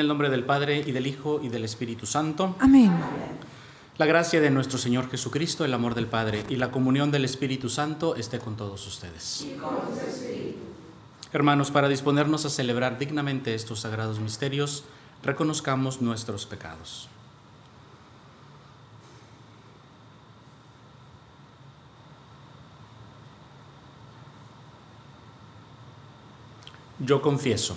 El nombre del Padre y del Hijo y del Espíritu Santo. Amén. La gracia de nuestro Señor Jesucristo, el amor del Padre y la comunión del Espíritu Santo esté con todos ustedes. Hermanos, para disponernos a celebrar dignamente estos sagrados misterios, reconozcamos nuestros pecados. Yo confieso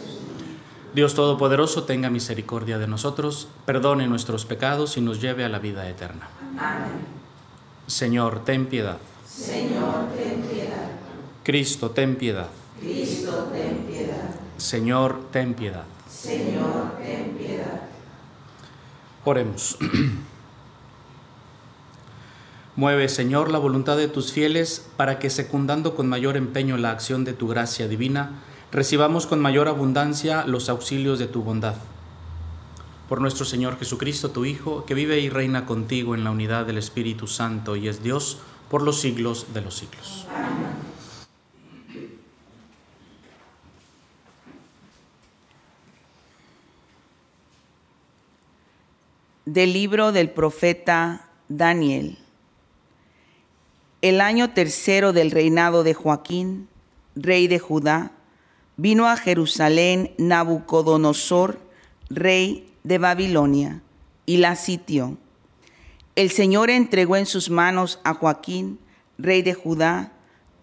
Dios Todopoderoso tenga misericordia de nosotros, perdone nuestros pecados y nos lleve a la vida eterna. Amén. Señor, ten piedad. Señor, ten piedad. Cristo, ten piedad. Cristo, ten piedad. Señor, ten piedad. Señor, ten piedad. Oremos. Mueve, Señor, la voluntad de tus fieles para que, secundando con mayor empeño la acción de tu gracia divina, recibamos con mayor abundancia los auxilios de tu bondad. Por nuestro Señor Jesucristo, tu Hijo, que vive y reina contigo en la unidad del Espíritu Santo y es Dios por los siglos de los siglos. Del libro del profeta Daniel. El año tercero del reinado de Joaquín, rey de Judá, vino a Jerusalén Nabucodonosor, rey de Babilonia, y la sitió. El Señor entregó en sus manos a Joaquín, rey de Judá,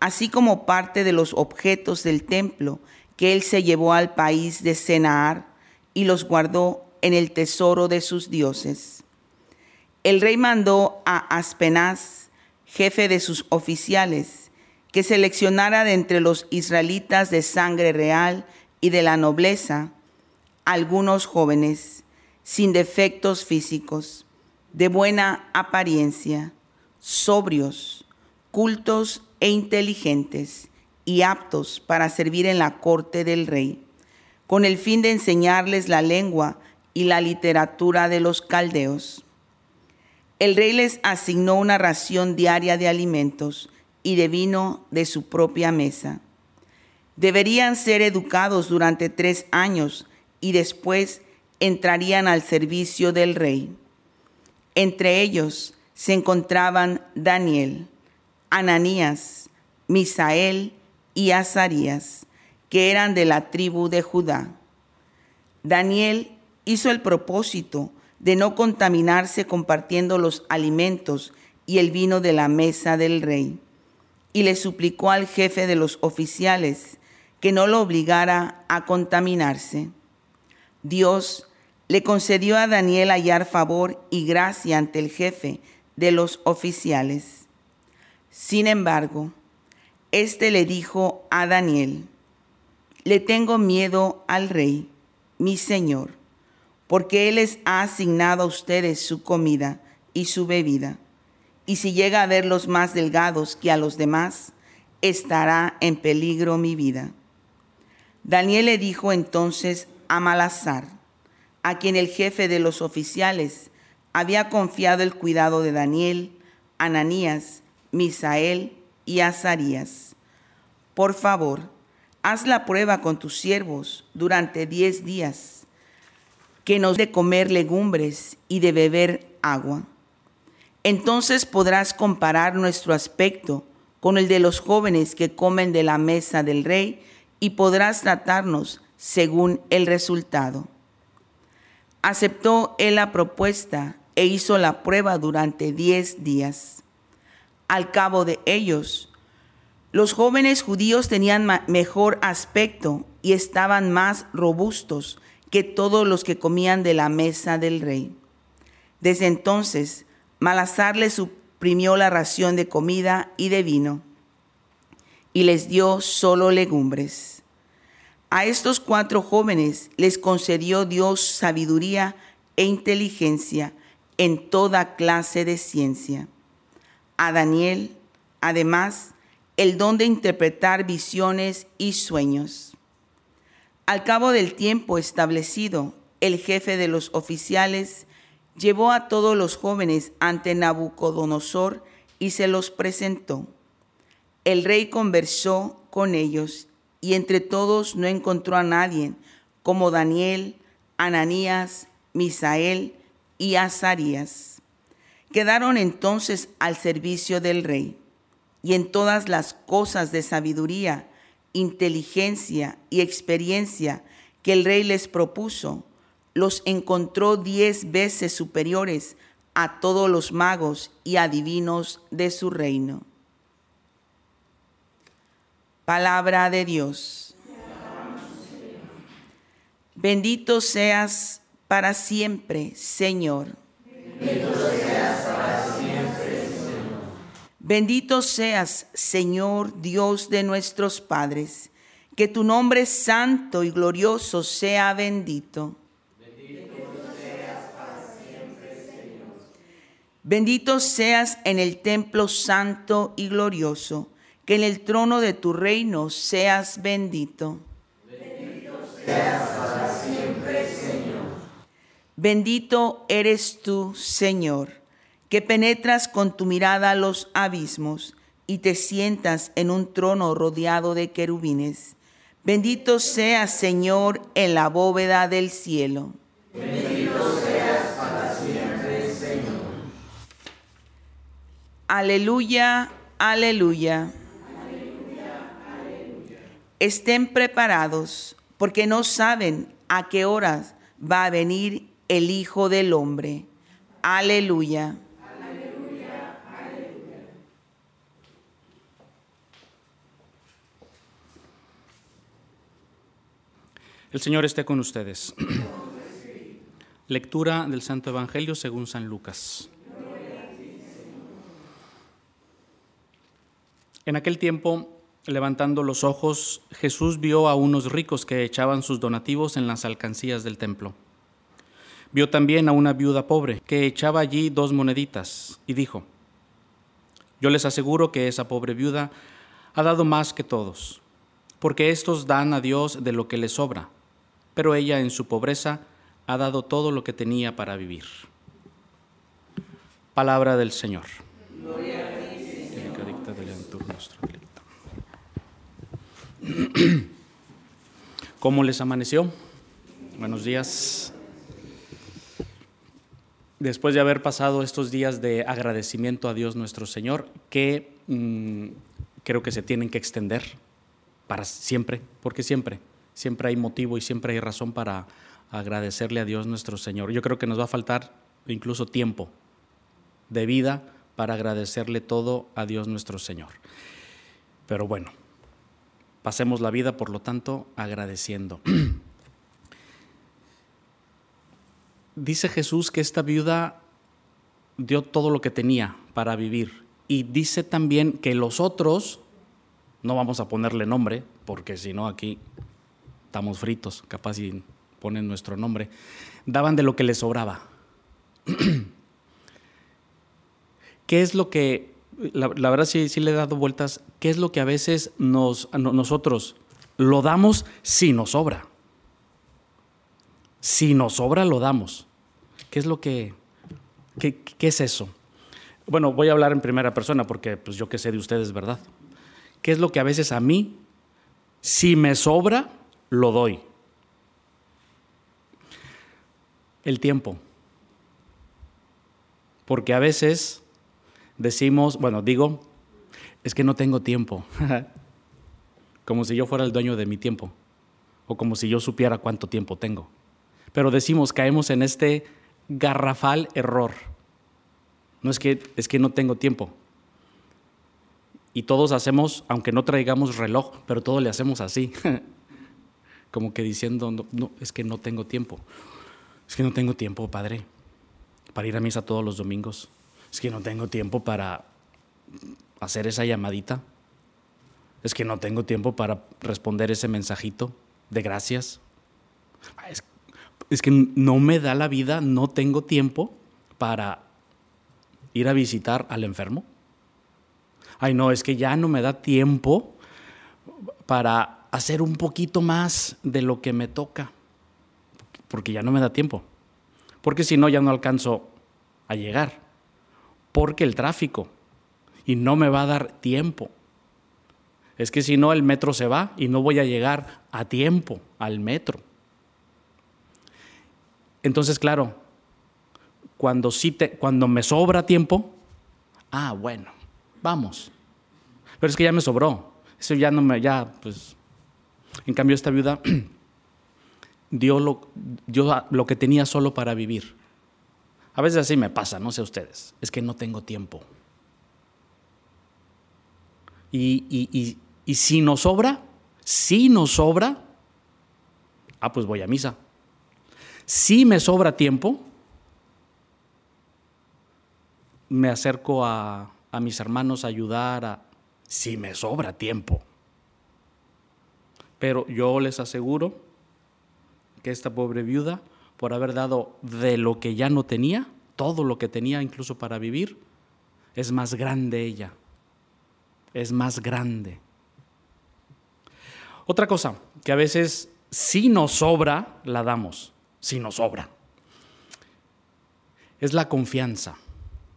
así como parte de los objetos del templo que él se llevó al país de Senaar y los guardó en el tesoro de sus dioses. El rey mandó a Aspenaz, jefe de sus oficiales, que seleccionara de entre los israelitas de sangre real y de la nobleza algunos jóvenes sin defectos físicos, de buena apariencia, sobrios, cultos e inteligentes y aptos para servir en la corte del rey, con el fin de enseñarles la lengua y la literatura de los caldeos. El rey les asignó una ración diaria de alimentos, y de vino de su propia mesa. Deberían ser educados durante tres años y después entrarían al servicio del rey. Entre ellos se encontraban Daniel, Ananías, Misael y Azarías, que eran de la tribu de Judá. Daniel hizo el propósito de no contaminarse compartiendo los alimentos y el vino de la mesa del rey y le suplicó al jefe de los oficiales que no lo obligara a contaminarse. Dios le concedió a Daniel hallar favor y gracia ante el jefe de los oficiales. Sin embargo, éste le dijo a Daniel, le tengo miedo al rey, mi señor, porque él les ha asignado a ustedes su comida y su bebida. Y si llega a verlos más delgados que a los demás, estará en peligro mi vida. Daniel le dijo entonces a Malazar, a quien el jefe de los oficiales había confiado el cuidado de Daniel, Ananías, Misael y Azarías. Por favor, haz la prueba con tus siervos durante diez días, que nos de comer legumbres y de beber agua. Entonces podrás comparar nuestro aspecto con el de los jóvenes que comen de la mesa del rey y podrás tratarnos según el resultado. Aceptó él la propuesta e hizo la prueba durante diez días. Al cabo de ellos, los jóvenes judíos tenían mejor aspecto y estaban más robustos que todos los que comían de la mesa del rey. Desde entonces, Malazar les suprimió la ración de comida y de vino y les dio solo legumbres. A estos cuatro jóvenes les concedió Dios sabiduría e inteligencia en toda clase de ciencia. A Daniel, además, el don de interpretar visiones y sueños. Al cabo del tiempo establecido, el jefe de los oficiales llevó a todos los jóvenes ante Nabucodonosor y se los presentó. El rey conversó con ellos y entre todos no encontró a nadie como Daniel, Ananías, Misael y Azarías. Quedaron entonces al servicio del rey y en todas las cosas de sabiduría, inteligencia y experiencia que el rey les propuso, los encontró diez veces superiores a todos los magos y adivinos de su reino. Palabra de Dios. Bendito seas para siempre, Señor. Bendito seas para siempre, Señor. Bendito seas, Señor, Dios de nuestros padres. Que tu nombre santo y glorioso sea bendito. Bendito seas en el templo santo y glorioso, que en el trono de tu reino seas bendito. Bendito seas para siempre, Señor. Bendito eres tú, Señor, que penetras con tu mirada los abismos y te sientas en un trono rodeado de querubines. Bendito seas, Señor, en la bóveda del cielo. Bendito Aleluya, aleluya. Estén preparados porque no saben a qué horas va a venir el Hijo del Hombre. Aleluya. Aleluya, aleluya. El Señor esté con ustedes. Lectura del Santo Evangelio según San Lucas. En aquel tiempo, levantando los ojos, Jesús vio a unos ricos que echaban sus donativos en las alcancías del templo. Vio también a una viuda pobre que echaba allí dos moneditas y dijo, yo les aseguro que esa pobre viuda ha dado más que todos, porque estos dan a Dios de lo que les sobra, pero ella en su pobreza ha dado todo lo que tenía para vivir. Palabra del Señor. Gloria ¿Cómo les amaneció? Buenos días. Después de haber pasado estos días de agradecimiento a Dios nuestro Señor, que mm, creo que se tienen que extender para siempre, porque siempre, siempre hay motivo y siempre hay razón para agradecerle a Dios nuestro Señor. Yo creo que nos va a faltar incluso tiempo de vida para agradecerle todo a Dios nuestro Señor. Pero bueno, pasemos la vida, por lo tanto, agradeciendo. dice Jesús que esta viuda dio todo lo que tenía para vivir. Y dice también que los otros, no vamos a ponerle nombre, porque si no aquí estamos fritos, capaz si ponen nuestro nombre, daban de lo que les sobraba. ¿Qué es lo que, la, verdad sí, sí, le he dado vueltas, qué es lo que a veces nos, nosotros lo damos si nos sobra? Si nos sobra, lo damos. ¿Qué es lo que, qué, qué es eso? Bueno, voy a hablar en primera persona porque pues yo qué sé de ustedes, ¿verdad? ¿Qué es lo que a veces a mí, si me sobra, lo doy? El tiempo. Porque a veces decimos, bueno, digo, es que no tengo tiempo. como si yo fuera el dueño de mi tiempo. O como si yo supiera cuánto tiempo tengo. Pero decimos, caemos en este garrafal error. No es que, es que no tengo tiempo. Y todos hacemos, aunque no traigamos reloj, pero todo le hacemos así. como que diciendo, no, es que no tengo tiempo. Es que no tengo tiempo, padre, para ir a misa todos los domingos. Es que no tengo tiempo para hacer esa llamadita. Es que no tengo tiempo para responder ese mensajito de gracias. Es, es que no me da la vida, no tengo tiempo para ir a visitar al enfermo. Ay, no, es que ya no me da tiempo para hacer un poquito más de lo que me toca, porque ya no me da tiempo. Porque si no, ya no alcanzo a llegar. Porque el tráfico. Y no me va a dar tiempo. Es que si no, el metro se va y no voy a llegar a tiempo al metro. Entonces, claro, cuando, sí te, cuando me sobra tiempo, ah, bueno, vamos. Pero es que ya me sobró. Eso ya no me, ya, pues. En cambio, esta viuda dio lo, dio lo que tenía solo para vivir. A veces así me pasa, no sé ustedes. Es que no tengo tiempo. Y, y, y si nos sobra, si nos sobra, ah, pues voy a misa. Si me sobra tiempo, me acerco a, a mis hermanos a ayudar, a, si me sobra tiempo. Pero yo les aseguro que esta pobre viuda, por haber dado de lo que ya no tenía, todo lo que tenía incluso para vivir, es más grande ella. Es más grande. Otra cosa, que a veces si nos sobra, la damos si nos sobra. Es la confianza.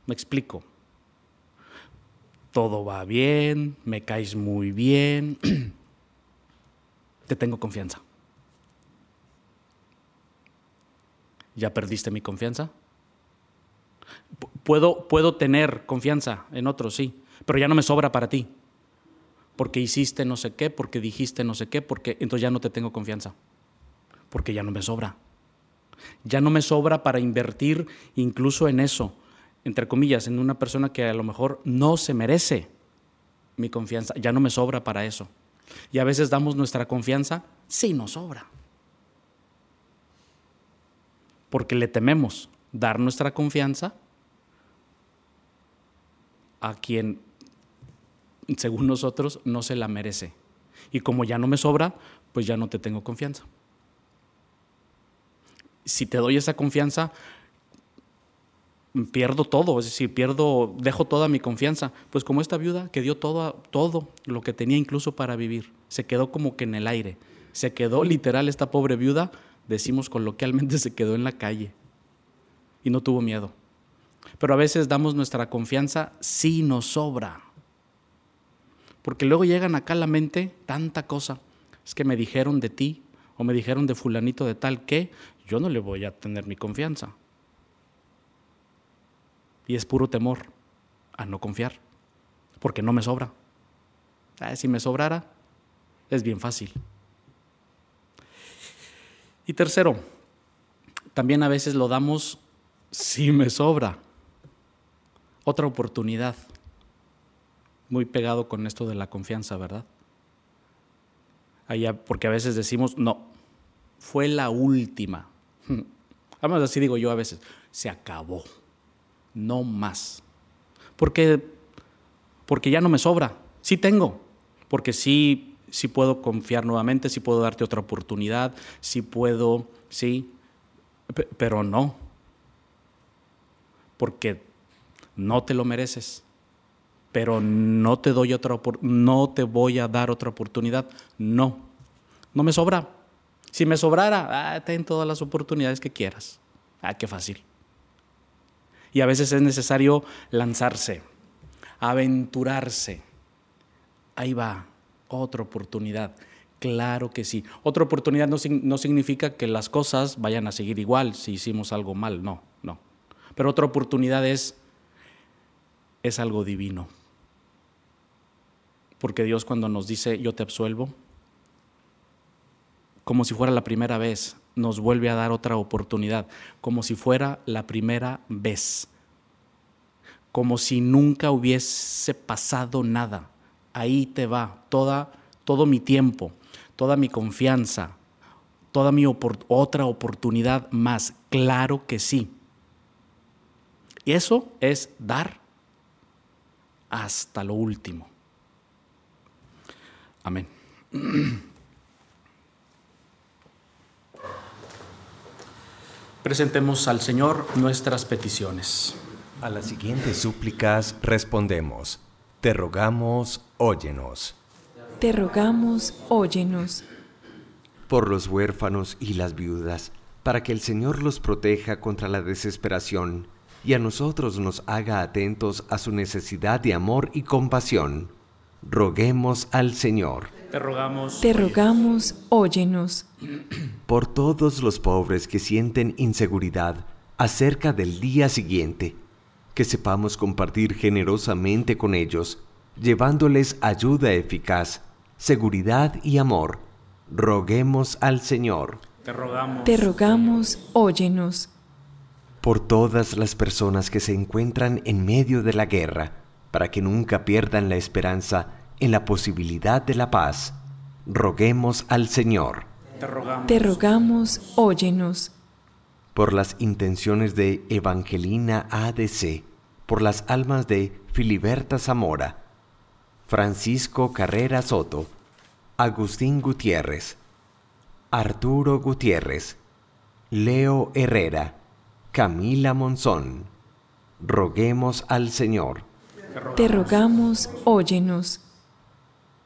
Me explico. Todo va bien, me caes muy bien, te tengo confianza. ¿Ya perdiste mi confianza? Puedo, puedo tener confianza en otros, sí, pero ya no me sobra para ti. Porque hiciste no sé qué, porque dijiste no sé qué, porque entonces ya no te tengo confianza. Porque ya no me sobra. Ya no me sobra para invertir incluso en eso, entre comillas, en una persona que a lo mejor no se merece mi confianza. Ya no me sobra para eso. Y a veces damos nuestra confianza, sí nos sobra. Porque le tememos dar nuestra confianza a quien, según nosotros, no se la merece. Y como ya no me sobra, pues ya no te tengo confianza si te doy esa confianza, pierdo todo, es decir, pierdo, dejo toda mi confianza. Pues como esta viuda que dio todo, todo lo que tenía incluso para vivir, se quedó como que en el aire, se quedó literal esta pobre viuda, decimos coloquialmente, se quedó en la calle y no tuvo miedo. Pero a veces damos nuestra confianza si nos sobra. Porque luego llegan acá a la mente tanta cosa. Es que me dijeron de ti o me dijeron de fulanito de tal que yo no le voy a tener mi confianza. Y es puro temor a no confiar, porque no me sobra. Ah, si me sobrara, es bien fácil. Y tercero, también a veces lo damos si me sobra. Otra oportunidad. Muy pegado con esto de la confianza, ¿verdad? Allá, porque a veces decimos, no, fue la última. Además, así digo yo a veces, se acabó, no más. Porque, porque ya no me sobra, sí tengo, porque sí, sí puedo confiar nuevamente, sí puedo darte otra oportunidad, sí puedo, sí, pero no, porque no te lo mereces, pero no te doy otra no te voy a dar otra oportunidad, no, no me sobra. Si me sobrara, ah, ten todas las oportunidades que quieras. Ah, qué fácil. Y a veces es necesario lanzarse, aventurarse. Ahí va, otra oportunidad. Claro que sí. Otra oportunidad no, significa que las cosas vayan a seguir igual si hicimos algo mal, no, no. Pero otra oportunidad es, es algo divino. Porque Dios cuando nos dice, yo te absuelvo, como si fuera la primera vez, nos vuelve a dar otra oportunidad, como si fuera la primera vez, como si nunca hubiese pasado nada. Ahí te va toda, todo mi tiempo, toda mi confianza, toda mi otra oportunidad más. Claro que sí. Y eso es dar hasta lo último. Amén. Presentemos al Señor nuestras peticiones. A las siguientes súplicas respondemos. Te rogamos, óyenos. Te rogamos, óyenos. Por los huérfanos y las viudas, para que el Señor los proteja contra la desesperación y a nosotros nos haga atentos a su necesidad de amor y compasión. Roguemos al Señor. Te rogamos. Te rogamos, óyenos. Por todos los pobres que sienten inseguridad acerca del día siguiente, que sepamos compartir generosamente con ellos, llevándoles ayuda eficaz, seguridad y amor. Roguemos al Señor. Te rogamos. Te rogamos, óyenos. Por todas las personas que se encuentran en medio de la guerra, para que nunca pierdan la esperanza en la posibilidad de la paz, roguemos al Señor. Te rogamos. Te rogamos, óyenos. Por las intenciones de Evangelina ADC, por las almas de Filiberta Zamora, Francisco Carrera Soto, Agustín Gutiérrez, Arturo Gutiérrez, Leo Herrera, Camila Monzón. Roguemos al Señor. Te rogamos, óyenos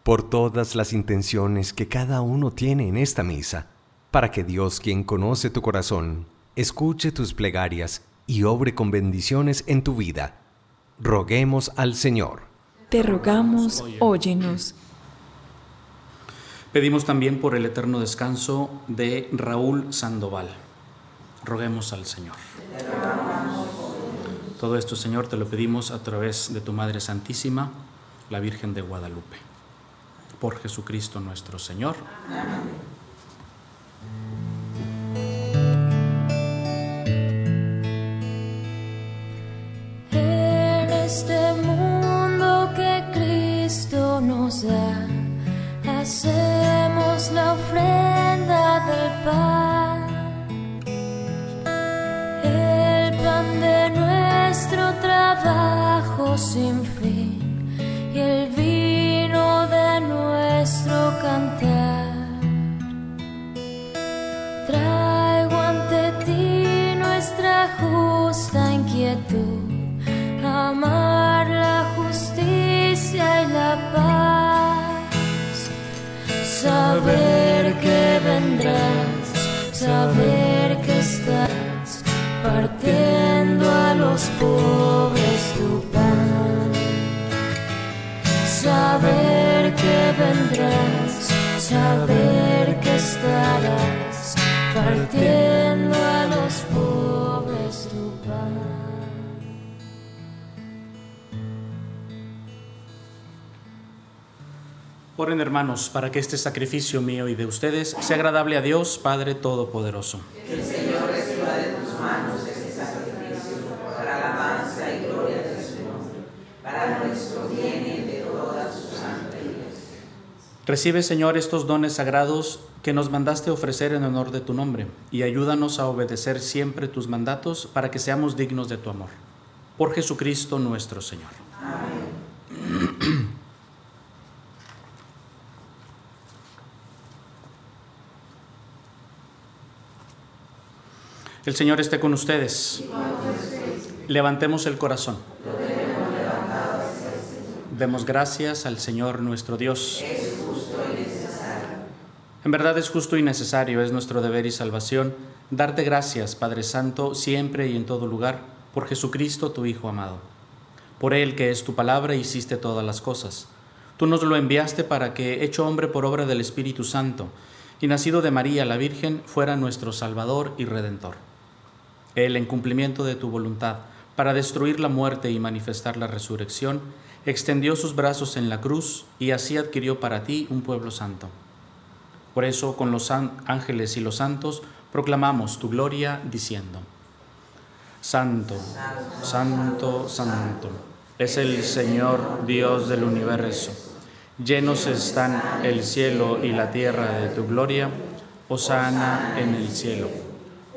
por todas las intenciones que cada uno tiene en esta misa, para que Dios, quien conoce tu corazón, escuche tus plegarias y obre con bendiciones en tu vida. Roguemos al Señor. Te rogamos, óyenos. Pedimos también por el eterno descanso de Raúl Sandoval. Roguemos al Señor. Todo esto, Señor, te lo pedimos a través de tu Madre Santísima, la Virgen de Guadalupe por Jesucristo nuestro Señor. En Hacemos la ofrenda del pan, el pan de nuestro trabajo sin fin y el vino de nuestro cantar. Traigo ante ti nuestra justa inquietud, amar saber que vendrás, saber que estás partiendo a los pobres tu pan, saber que vendrás, saber que estarás Oren hermanos, para que este sacrificio mío y de ustedes sea agradable a Dios, Padre Todopoderoso. Que el Señor reciba de tus manos este sacrificio para la alabanza y gloria de su nombre, para nuestro bien y de toda su santa iglesia. Recibe, Señor, estos dones sagrados que nos mandaste ofrecer en honor de tu nombre y ayúdanos a obedecer siempre tus mandatos para que seamos dignos de tu amor. Por Jesucristo nuestro Señor. Amén. El Señor esté con ustedes. Levantemos el corazón. Demos gracias al Señor nuestro Dios. En verdad es justo y necesario, es nuestro deber y salvación, darte gracias, Padre Santo, siempre y en todo lugar, por Jesucristo, tu Hijo amado. Por Él, que es tu palabra, hiciste todas las cosas. Tú nos lo enviaste para que, hecho hombre por obra del Espíritu Santo, y nacido de María la Virgen, fuera nuestro Salvador y Redentor. Él, en cumplimiento de tu voluntad, para destruir la muerte y manifestar la resurrección, extendió sus brazos en la cruz y así adquirió para ti un pueblo santo. Por eso, con los ángeles y los santos, proclamamos tu gloria diciendo, Santo, Santo, Santo, es el Señor Dios del universo. Llenos están el cielo y la tierra de tu gloria, Osana en el cielo.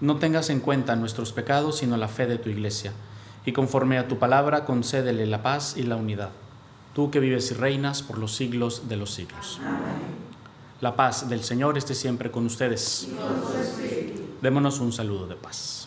No tengas en cuenta nuestros pecados, sino la fe de tu iglesia, y conforme a tu palabra, concédele la paz y la unidad tú que vives y reinas por los siglos de los siglos. La paz del Señor esté siempre con ustedes. Démonos un saludo de paz.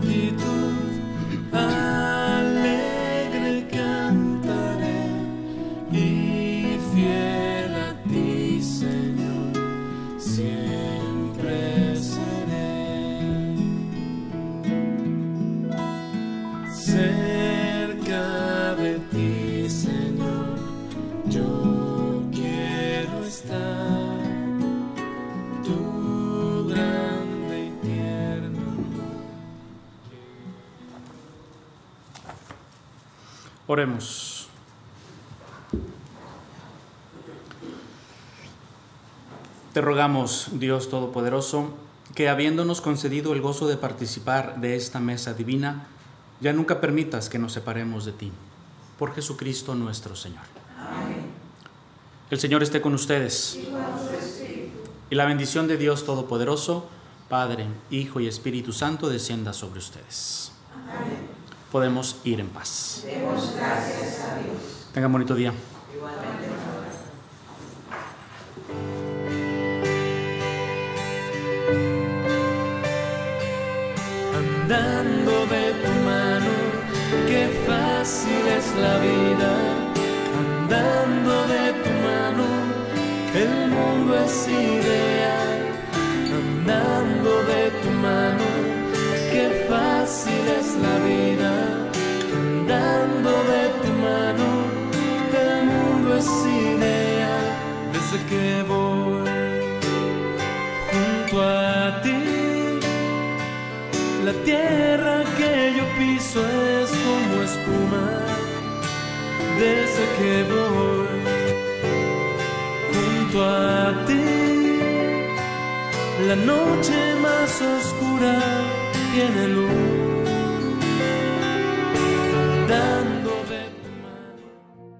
ti Te rogamos, Dios Todopoderoso, que habiéndonos concedido el gozo de participar de esta mesa divina, ya nunca permitas que nos separemos de ti. Por Jesucristo nuestro Señor. El Señor esté con ustedes. Y la bendición de Dios Todopoderoso, Padre, Hijo y Espíritu Santo, descienda sobre ustedes. Podemos ir en paz. Demos gracias a Dios. Tengan bonito día. Igualmente. andando de tu mano, qué fácil es la vida, andando de tu mano, el mundo es ideal, andando de tu mano, es la vida, andando de tu mano, el mundo es ideal, desde que voy junto a ti. La tierra que yo piso es como espuma desde que voy junto a ti. La noche más oscura tiene luz